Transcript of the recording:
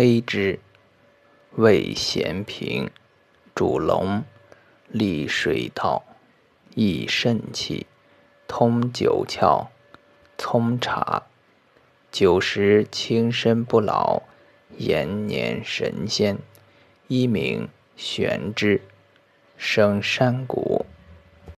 黑之，味咸平，主龙，利水道，益肾气，通九窍，葱茶。久食轻身不老，延年神仙。一名玄之，生山谷。